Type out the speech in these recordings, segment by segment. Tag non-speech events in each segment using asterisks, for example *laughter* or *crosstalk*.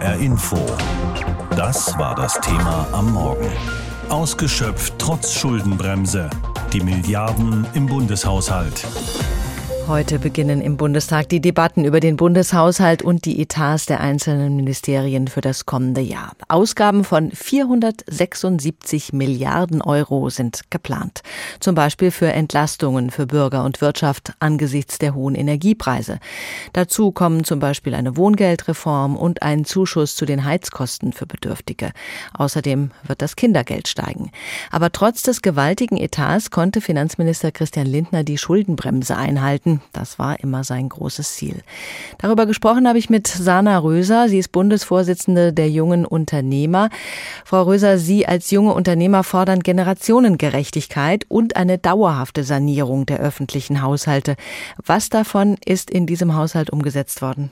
HR Info. Das war das Thema am Morgen. Ausgeschöpft trotz Schuldenbremse. Die Milliarden im Bundeshaushalt. Heute beginnen im Bundestag die Debatten über den Bundeshaushalt und die Etats der einzelnen Ministerien für das kommende Jahr. Ausgaben von 476 Milliarden Euro sind geplant. Zum Beispiel für Entlastungen für Bürger und Wirtschaft angesichts der hohen Energiepreise. Dazu kommen zum Beispiel eine Wohngeldreform und ein Zuschuss zu den Heizkosten für Bedürftige. Außerdem wird das Kindergeld steigen. Aber trotz des gewaltigen Etats konnte Finanzminister Christian Lindner die Schuldenbremse einhalten. Das war immer sein großes Ziel. Darüber gesprochen habe ich mit Sana Röser. Sie ist Bundesvorsitzende der jungen Unternehmer. Frau Röser, Sie als junge Unternehmer fordern Generationengerechtigkeit und eine dauerhafte Sanierung der öffentlichen Haushalte. Was davon ist in diesem Haushalt umgesetzt worden?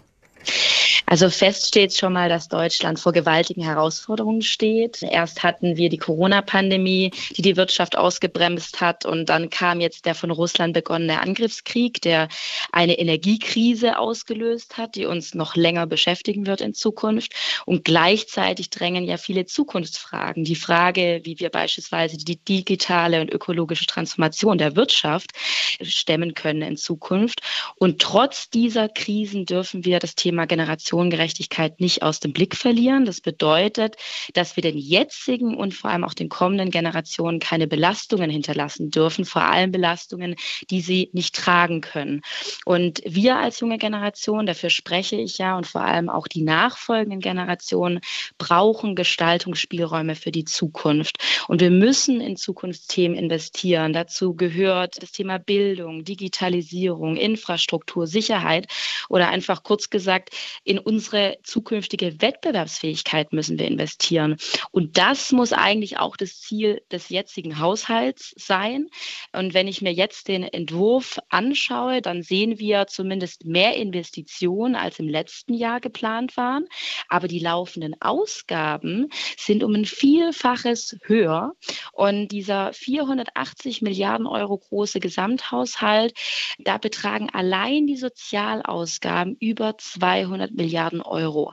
Also fest steht schon mal, dass Deutschland vor gewaltigen Herausforderungen steht. Erst hatten wir die Corona-Pandemie, die die Wirtschaft ausgebremst hat. Und dann kam jetzt der von Russland begonnene Angriffskrieg, der eine Energiekrise ausgelöst hat, die uns noch länger beschäftigen wird in Zukunft. Und gleichzeitig drängen ja viele Zukunftsfragen. Die Frage, wie wir beispielsweise die digitale und ökologische Transformation der Wirtschaft stemmen können in Zukunft. Und trotz dieser Krisen dürfen wir das Thema Generation Generationengerechtigkeit nicht aus dem Blick verlieren. Das bedeutet, dass wir den jetzigen und vor allem auch den kommenden Generationen keine Belastungen hinterlassen dürfen, vor allem Belastungen, die sie nicht tragen können. Und wir als junge Generation, dafür spreche ich ja, und vor allem auch die nachfolgenden Generationen brauchen Gestaltungsspielräume für die Zukunft. Und wir müssen in Zukunftsthemen investieren. Dazu gehört das Thema Bildung, Digitalisierung, Infrastruktur, Sicherheit oder einfach kurz gesagt, in unsere zukünftige Wettbewerbsfähigkeit müssen wir investieren. Und das muss eigentlich auch das Ziel des jetzigen Haushalts sein. Und wenn ich mir jetzt den Entwurf anschaue, dann sehen wir zumindest mehr Investitionen als im letzten Jahr geplant waren. Aber die laufenden Ausgaben sind um ein Vielfaches höher. Und dieser 480 Milliarden Euro große Gesamthaushalt, da betragen allein die Sozialausgaben über 200 Milliarden Milliarden Euro.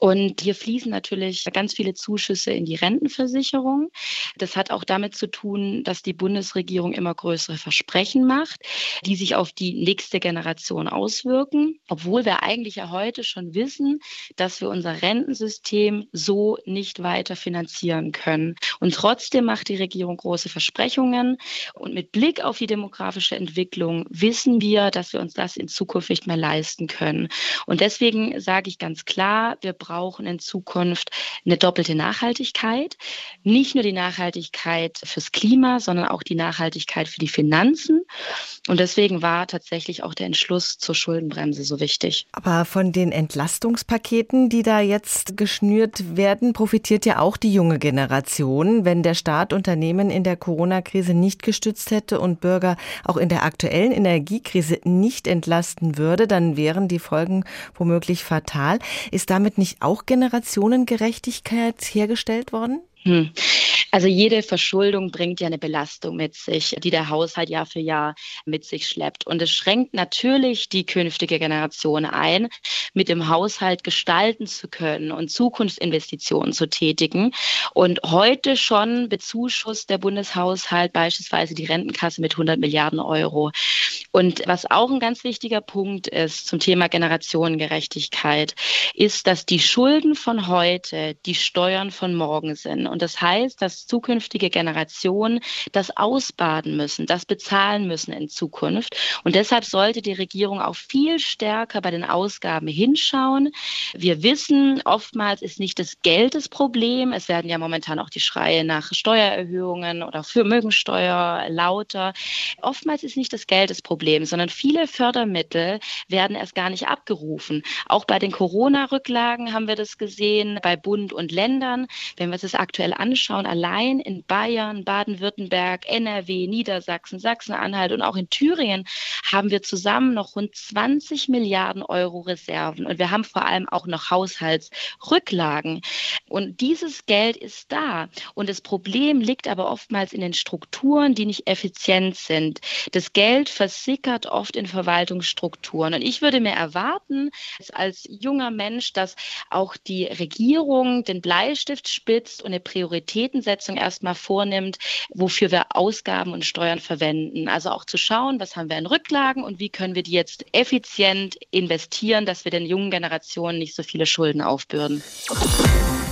Und hier fließen natürlich ganz viele Zuschüsse in die Rentenversicherung. Das hat auch damit zu tun, dass die Bundesregierung immer größere Versprechen macht, die sich auf die nächste Generation auswirken, obwohl wir eigentlich ja heute schon wissen, dass wir unser Rentensystem so nicht weiter finanzieren können. Und trotzdem macht die Regierung große Versprechungen. Und mit Blick auf die demografische Entwicklung wissen wir, dass wir uns das in Zukunft nicht mehr leisten können. Und deswegen sage ich ganz klar, wir brauchen in Zukunft eine doppelte Nachhaltigkeit. Nicht nur die Nachhaltigkeit fürs Klima, sondern auch die Nachhaltigkeit für die Finanzen. Und deswegen war tatsächlich auch der Entschluss zur Schuldenbremse so wichtig. Aber von den Entlastungspaketen, die da jetzt geschnürt werden, profitiert ja auch die junge Generation. Wenn der Staat Unternehmen in der Corona-Krise nicht gestützt hätte und Bürger auch in der aktuellen Energiekrise nicht entlasten würde, dann wären die Folgen womöglich fatal. Ist damit nicht auch Generationengerechtigkeit hergestellt worden? Hm. Also jede Verschuldung bringt ja eine Belastung mit sich, die der Haushalt Jahr für Jahr mit sich schleppt. Und es schränkt natürlich die künftige Generation ein, mit dem Haushalt gestalten zu können und Zukunftsinvestitionen zu tätigen. Und heute schon bezuschusst der Bundeshaushalt beispielsweise die Rentenkasse mit 100 Milliarden Euro. Und was auch ein ganz wichtiger Punkt ist zum Thema Generationengerechtigkeit, ist, dass die Schulden von heute die Steuern von morgen sind. Und das heißt, dass zukünftige Generationen das ausbaden müssen, das bezahlen müssen in Zukunft. Und deshalb sollte die Regierung auch viel stärker bei den Ausgaben hinschauen. Wir wissen, oftmals ist nicht das Geld das Problem. Es werden ja momentan auch die Schreie nach Steuererhöhungen oder Vermögensteuer lauter. Oftmals ist nicht das Geld das Problem, sondern viele Fördermittel werden erst gar nicht abgerufen. Auch bei den Corona-Rücklagen haben wir das gesehen, bei Bund und Ländern. Wenn wir das aktuell aktuell anschauen, allein in Bayern, Baden-Württemberg, NRW, Niedersachsen, Sachsen-Anhalt und auch in Thüringen haben wir zusammen noch rund 20 Milliarden Euro Reserven. Und wir haben vor allem auch noch Haushaltsrücklagen. Und dieses Geld ist da. Und das Problem liegt aber oftmals in den Strukturen, die nicht effizient sind. Das Geld versickert oft in Verwaltungsstrukturen. Und ich würde mir erwarten, als junger Mensch, dass auch die Regierung den Bleistift spitzt und eine Prioritätensetzung erstmal vornimmt, wofür wir Ausgaben und Steuern verwenden. Also auch zu schauen, was haben wir in Rücklagen und wie können wir die jetzt effizient investieren, dass wir den jungen Generationen nicht so viele Schulden aufbürden.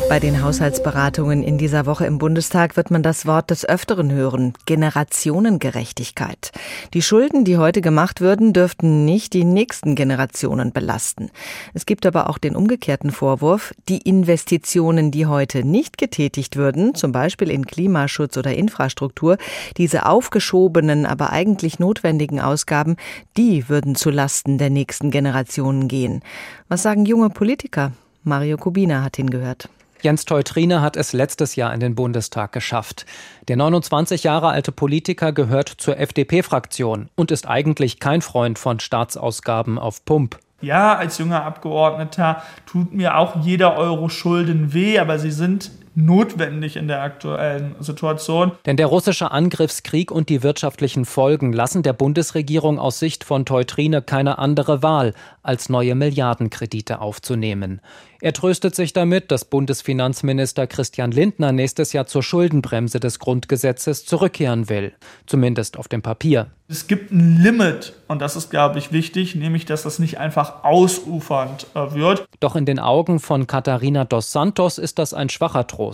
Bei den Haushaltsberatungen in dieser Woche im Bundestag wird man das Wort des Öfteren hören. Generationengerechtigkeit. Die Schulden, die heute gemacht würden, dürften nicht die nächsten Generationen belasten. Es gibt aber auch den umgekehrten Vorwurf, die Investitionen, die heute nicht getätigt würden, zum Beispiel in Klimaschutz oder Infrastruktur, diese aufgeschobenen, aber eigentlich notwendigen Ausgaben, die würden zu Lasten der nächsten Generationen gehen. Was sagen junge Politiker? Mario Kubina hat hingehört. Jens Teutrine hat es letztes Jahr in den Bundestag geschafft. Der 29 Jahre alte Politiker gehört zur FDP-Fraktion und ist eigentlich kein Freund von Staatsausgaben auf Pump. Ja, als junger Abgeordneter tut mir auch jeder Euro Schulden weh, aber sie sind notwendig in der aktuellen Situation. Denn der russische Angriffskrieg und die wirtschaftlichen Folgen lassen der Bundesregierung aus Sicht von Teutrine keine andere Wahl, als neue Milliardenkredite aufzunehmen. Er tröstet sich damit, dass Bundesfinanzminister Christian Lindner nächstes Jahr zur Schuldenbremse des Grundgesetzes zurückkehren will, zumindest auf dem Papier. Es gibt ein Limit und das ist, glaube ich, wichtig, nämlich dass das nicht einfach ausufernd äh, wird. Doch in den Augen von Katharina dos Santos ist das ein schwacher Trost.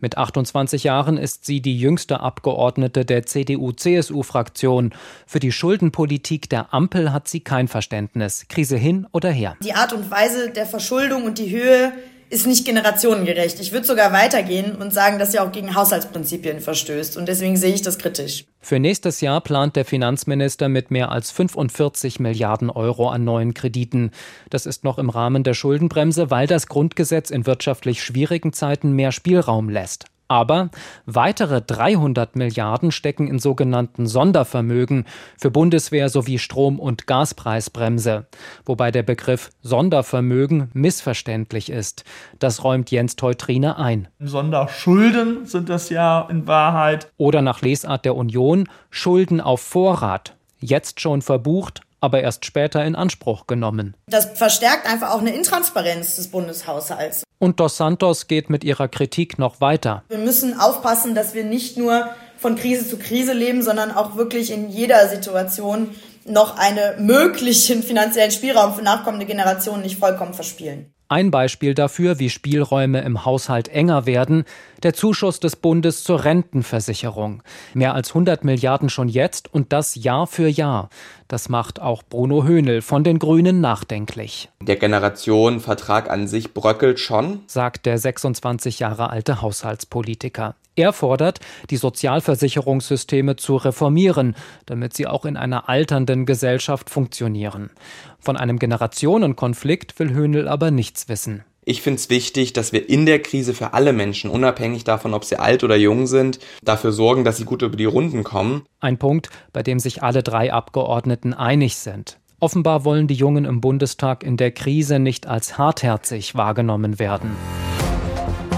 Mit 28 Jahren ist sie die jüngste Abgeordnete der CDU-CSU-Fraktion. Für die Schuldenpolitik der Ampel hat sie kein Verständnis. Krise hin oder her. Die Art und Weise der Verschuldung und die Höhe ist nicht generationengerecht. Ich würde sogar weitergehen und sagen, dass sie auch gegen Haushaltsprinzipien verstößt. Und deswegen sehe ich das kritisch. Für nächstes Jahr plant der Finanzminister mit mehr als 45 Milliarden Euro an neuen Krediten. Das ist noch im Rahmen der Schuldenbremse, weil das Grundgesetz in wirtschaftlich schwierigen Zeiten mehr Spielraum lässt. Aber weitere 300 Milliarden stecken in sogenannten Sondervermögen für Bundeswehr sowie Strom- und Gaspreisbremse. Wobei der Begriff Sondervermögen missverständlich ist. Das räumt Jens Teutrine ein. Sonderschulden sind das ja in Wahrheit. Oder nach Lesart der Union Schulden auf Vorrat. Jetzt schon verbucht, aber erst später in Anspruch genommen. Das verstärkt einfach auch eine Intransparenz des Bundeshaushalts. Und Dos Santos geht mit ihrer Kritik noch weiter. Wir müssen aufpassen, dass wir nicht nur von Krise zu Krise leben, sondern auch wirklich in jeder Situation noch einen möglichen finanziellen Spielraum für nachkommende Generationen nicht vollkommen verspielen. Ein Beispiel dafür, wie Spielräume im Haushalt enger werden, der Zuschuss des Bundes zur Rentenversicherung. Mehr als 100 Milliarden schon jetzt und das Jahr für Jahr. Das macht auch Bruno Höhnel von den Grünen nachdenklich. Der Generationenvertrag an sich bröckelt schon, sagt der 26 Jahre alte Haushaltspolitiker. Er fordert, die Sozialversicherungssysteme zu reformieren, damit sie auch in einer alternden Gesellschaft funktionieren. Von einem Generationenkonflikt will Höhnel aber nichts wissen. Ich finde es wichtig, dass wir in der Krise für alle Menschen, unabhängig davon, ob sie alt oder jung sind, dafür sorgen, dass sie gut über die Runden kommen. Ein Punkt, bei dem sich alle drei Abgeordneten einig sind. Offenbar wollen die Jungen im Bundestag in der Krise nicht als hartherzig wahrgenommen werden.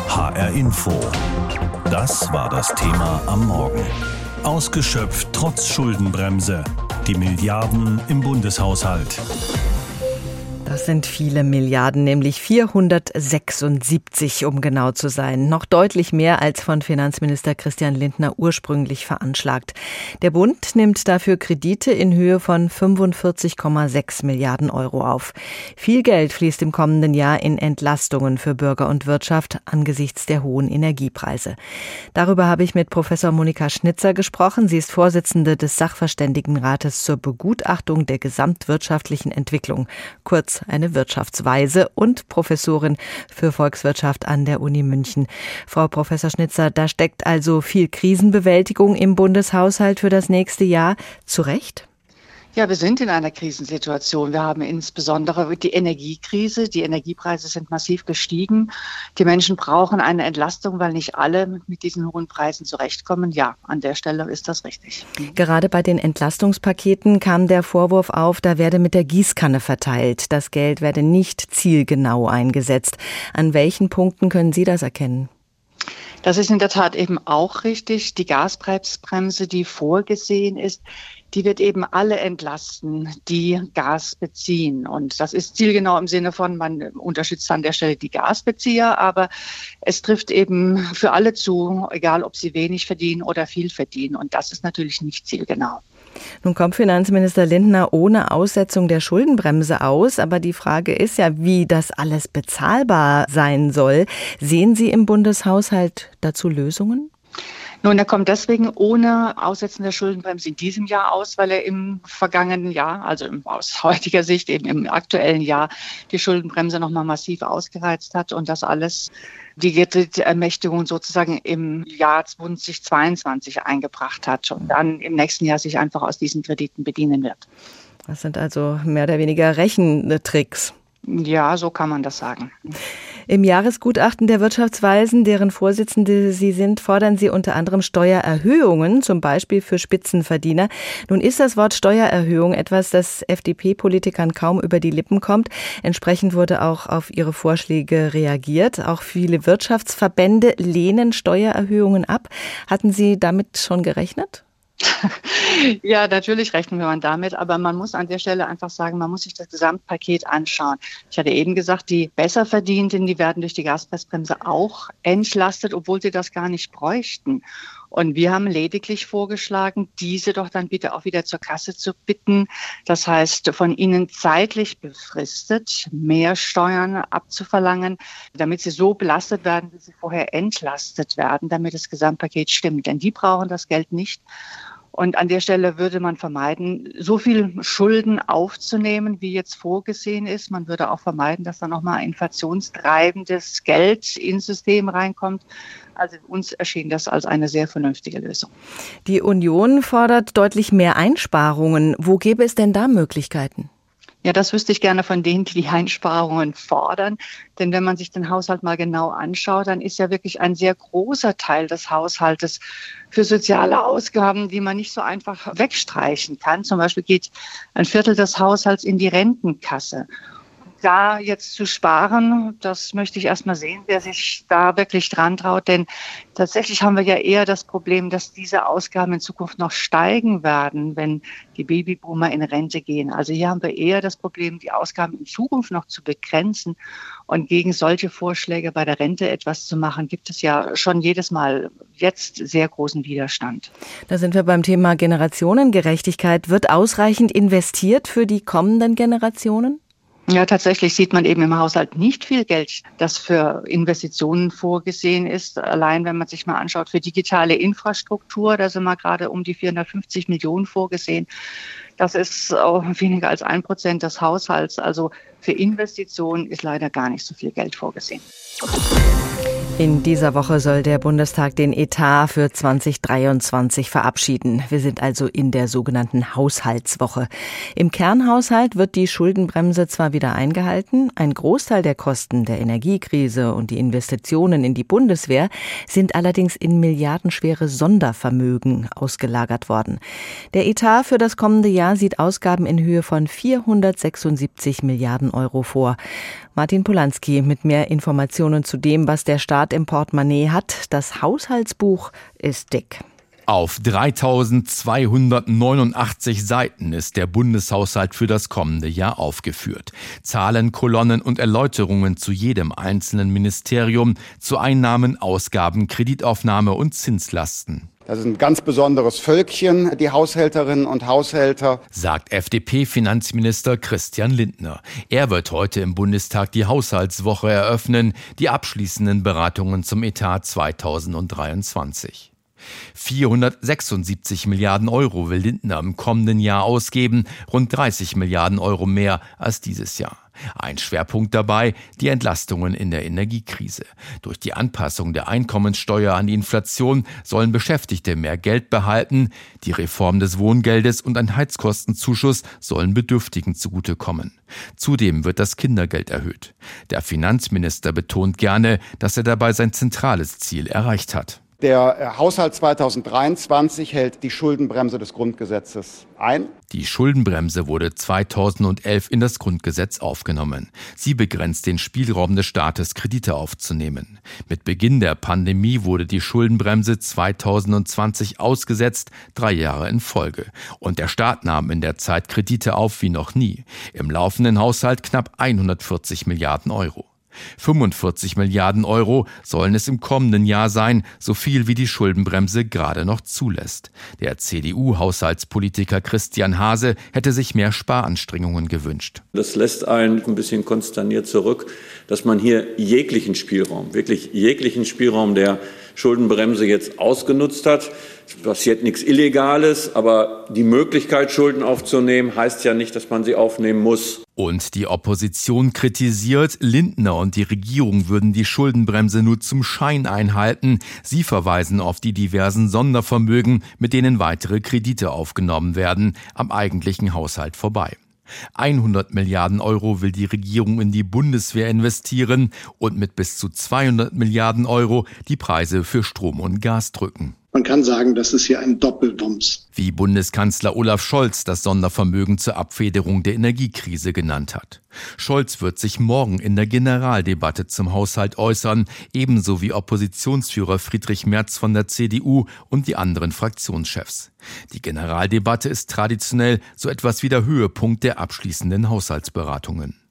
HR Info. Das war das Thema am Morgen. Ausgeschöpft trotz Schuldenbremse. Die Milliarden im Bundeshaushalt. Das sind viele Milliarden, nämlich 476, um genau zu sein. Noch deutlich mehr als von Finanzminister Christian Lindner ursprünglich veranschlagt. Der Bund nimmt dafür Kredite in Höhe von 45,6 Milliarden Euro auf. Viel Geld fließt im kommenden Jahr in Entlastungen für Bürger und Wirtschaft angesichts der hohen Energiepreise. Darüber habe ich mit Professor Monika Schnitzer gesprochen. Sie ist Vorsitzende des Sachverständigenrates zur Begutachtung der gesamtwirtschaftlichen Entwicklung, kurz eine Wirtschaftsweise und Professorin für Volkswirtschaft an der Uni München. Frau Professor Schnitzer, da steckt also viel Krisenbewältigung im Bundeshaushalt für das nächste Jahr. Zu Recht? Ja, wir sind in einer Krisensituation. Wir haben insbesondere die Energiekrise. Die Energiepreise sind massiv gestiegen. Die Menschen brauchen eine Entlastung, weil nicht alle mit diesen hohen Preisen zurechtkommen. Ja, an der Stelle ist das richtig. Gerade bei den Entlastungspaketen kam der Vorwurf auf, da werde mit der Gießkanne verteilt. Das Geld werde nicht zielgenau eingesetzt. An welchen Punkten können Sie das erkennen? Das ist in der Tat eben auch richtig. Die Gaspreisbremse, die vorgesehen ist, die wird eben alle entlasten, die Gas beziehen. Und das ist zielgenau im Sinne von, man unterstützt an der Stelle die Gasbezieher, aber es trifft eben für alle zu, egal ob sie wenig verdienen oder viel verdienen. Und das ist natürlich nicht zielgenau. Nun kommt Finanzminister Lindner ohne Aussetzung der Schuldenbremse aus, aber die Frage ist ja, wie das alles bezahlbar sein soll. Sehen Sie im Bundeshaushalt dazu Lösungen? Nun, er kommt deswegen ohne Aussetzen der Schuldenbremse in diesem Jahr aus, weil er im vergangenen Jahr, also aus heutiger Sicht eben im aktuellen Jahr, die Schuldenbremse nochmal massiv ausgereizt hat und das alles die Kreditermächtigung sozusagen im Jahr 2022 eingebracht hat und dann im nächsten Jahr sich einfach aus diesen Krediten bedienen wird. Das sind also mehr oder weniger Rechentricks. Ja, so kann man das sagen. Im Jahresgutachten der Wirtschaftsweisen, deren Vorsitzende Sie sind, fordern Sie unter anderem Steuererhöhungen, zum Beispiel für Spitzenverdiener. Nun ist das Wort Steuererhöhung etwas, das FDP-Politikern kaum über die Lippen kommt. Entsprechend wurde auch auf Ihre Vorschläge reagiert. Auch viele Wirtschaftsverbände lehnen Steuererhöhungen ab. Hatten Sie damit schon gerechnet? *laughs* ja, natürlich rechnen wir damit, aber man muss an der Stelle einfach sagen, man muss sich das Gesamtpaket anschauen. Ich hatte eben gesagt, die Besserverdienten, die werden durch die Gaspreisbremse auch entlastet, obwohl sie das gar nicht bräuchten. Und wir haben lediglich vorgeschlagen, diese doch dann bitte auch wieder zur Kasse zu bitten. Das heißt, von ihnen zeitlich befristet mehr Steuern abzuverlangen, damit sie so belastet werden, wie sie vorher entlastet werden, damit das Gesamtpaket stimmt. Denn die brauchen das Geld nicht. Und an der Stelle würde man vermeiden, so viel Schulden aufzunehmen, wie jetzt vorgesehen ist. Man würde auch vermeiden, dass da nochmal inflationstreibendes Geld ins System reinkommt. Also uns erschien das als eine sehr vernünftige Lösung. Die Union fordert deutlich mehr Einsparungen. Wo gäbe es denn da Möglichkeiten? Ja, das wüsste ich gerne von denen, die die Einsparungen fordern. Denn wenn man sich den Haushalt mal genau anschaut, dann ist ja wirklich ein sehr großer Teil des Haushaltes für soziale Ausgaben, die man nicht so einfach wegstreichen kann. Zum Beispiel geht ein Viertel des Haushalts in die Rentenkasse da jetzt zu sparen, das möchte ich erst mal sehen, wer sich da wirklich dran traut. Denn tatsächlich haben wir ja eher das Problem, dass diese Ausgaben in Zukunft noch steigen werden, wenn die Babyboomer in Rente gehen. Also hier haben wir eher das Problem, die Ausgaben in Zukunft noch zu begrenzen. Und gegen solche Vorschläge bei der Rente etwas zu machen, gibt es ja schon jedes Mal jetzt sehr großen Widerstand. Da sind wir beim Thema Generationengerechtigkeit. Wird ausreichend investiert für die kommenden Generationen? Ja, tatsächlich sieht man eben im Haushalt nicht viel Geld, das für Investitionen vorgesehen ist. Allein wenn man sich mal anschaut, für digitale Infrastruktur, da sind wir gerade um die 450 Millionen vorgesehen. Das ist auch weniger als ein Prozent des Haushalts. Also für Investitionen ist leider gar nicht so viel Geld vorgesehen. In dieser Woche soll der Bundestag den Etat für 2023 verabschieden. Wir sind also in der sogenannten Haushaltswoche. Im Kernhaushalt wird die Schuldenbremse zwar wieder eingehalten, ein Großteil der Kosten der Energiekrise und die Investitionen in die Bundeswehr sind allerdings in milliardenschwere Sondervermögen ausgelagert worden. Der Etat für das kommende Jahr sieht Ausgaben in Höhe von 476 Milliarden Euro vor. Martin Polanski mit mehr Informationen zu dem, was der Staat im Portemonnaie hat. Das Haushaltsbuch ist dick. Auf 3289 Seiten ist der Bundeshaushalt für das kommende Jahr aufgeführt. Zahlen, Kolonnen und Erläuterungen zu jedem einzelnen Ministerium, zu Einnahmen, Ausgaben, Kreditaufnahme und Zinslasten. Das ist ein ganz besonderes Völkchen, die Haushälterinnen und Haushälter, sagt FDP-Finanzminister Christian Lindner. Er wird heute im Bundestag die Haushaltswoche eröffnen, die abschließenden Beratungen zum Etat 2023. 476 Milliarden Euro will Lindner im kommenden Jahr ausgeben, rund 30 Milliarden Euro mehr als dieses Jahr. Ein Schwerpunkt dabei die Entlastungen in der Energiekrise. Durch die Anpassung der Einkommenssteuer an die Inflation sollen Beschäftigte mehr Geld behalten, die Reform des Wohngeldes und ein Heizkostenzuschuss sollen Bedürftigen zugutekommen. Zudem wird das Kindergeld erhöht. Der Finanzminister betont gerne, dass er dabei sein zentrales Ziel erreicht hat. Der äh, Haushalt 2023 hält die Schuldenbremse des Grundgesetzes ein. Die Schuldenbremse wurde 2011 in das Grundgesetz aufgenommen. Sie begrenzt den Spielraum des Staates, Kredite aufzunehmen. Mit Beginn der Pandemie wurde die Schuldenbremse 2020 ausgesetzt, drei Jahre in Folge. Und der Staat nahm in der Zeit Kredite auf wie noch nie. Im laufenden Haushalt knapp 140 Milliarden Euro. 45 Milliarden Euro sollen es im kommenden Jahr sein, so viel wie die Schuldenbremse gerade noch zulässt. Der CDU-Haushaltspolitiker Christian Hase hätte sich mehr Sparanstrengungen gewünscht. Das lässt einen ein bisschen konsterniert zurück, dass man hier jeglichen Spielraum, wirklich jeglichen Spielraum der Schuldenbremse jetzt ausgenutzt hat. Es passiert nichts Illegales, aber die Möglichkeit, Schulden aufzunehmen, heißt ja nicht, dass man sie aufnehmen muss. Und die Opposition kritisiert, Lindner und die Regierung würden die Schuldenbremse nur zum Schein einhalten. Sie verweisen auf die diversen Sondervermögen, mit denen weitere Kredite aufgenommen werden, am eigentlichen Haushalt vorbei. 100 Milliarden Euro will die Regierung in die Bundeswehr investieren und mit bis zu 200 Milliarden Euro die Preise für Strom und Gas drücken. Man kann sagen, das ist hier ein Doppelwumms. Wie Bundeskanzler Olaf Scholz das Sondervermögen zur Abfederung der Energiekrise genannt hat. Scholz wird sich morgen in der Generaldebatte zum Haushalt äußern, ebenso wie Oppositionsführer Friedrich Merz von der CDU und die anderen Fraktionschefs. Die Generaldebatte ist traditionell so etwas wie der Höhepunkt der abschließenden Haushaltsberatungen.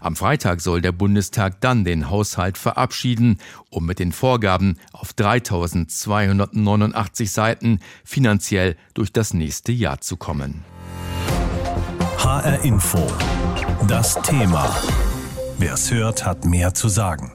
Am Freitag soll der Bundestag dann den Haushalt verabschieden, um mit den Vorgaben auf 3289 Seiten finanziell durch das nächste Jahr zu kommen. HR Info. Das Thema. Wer es hört, hat mehr zu sagen.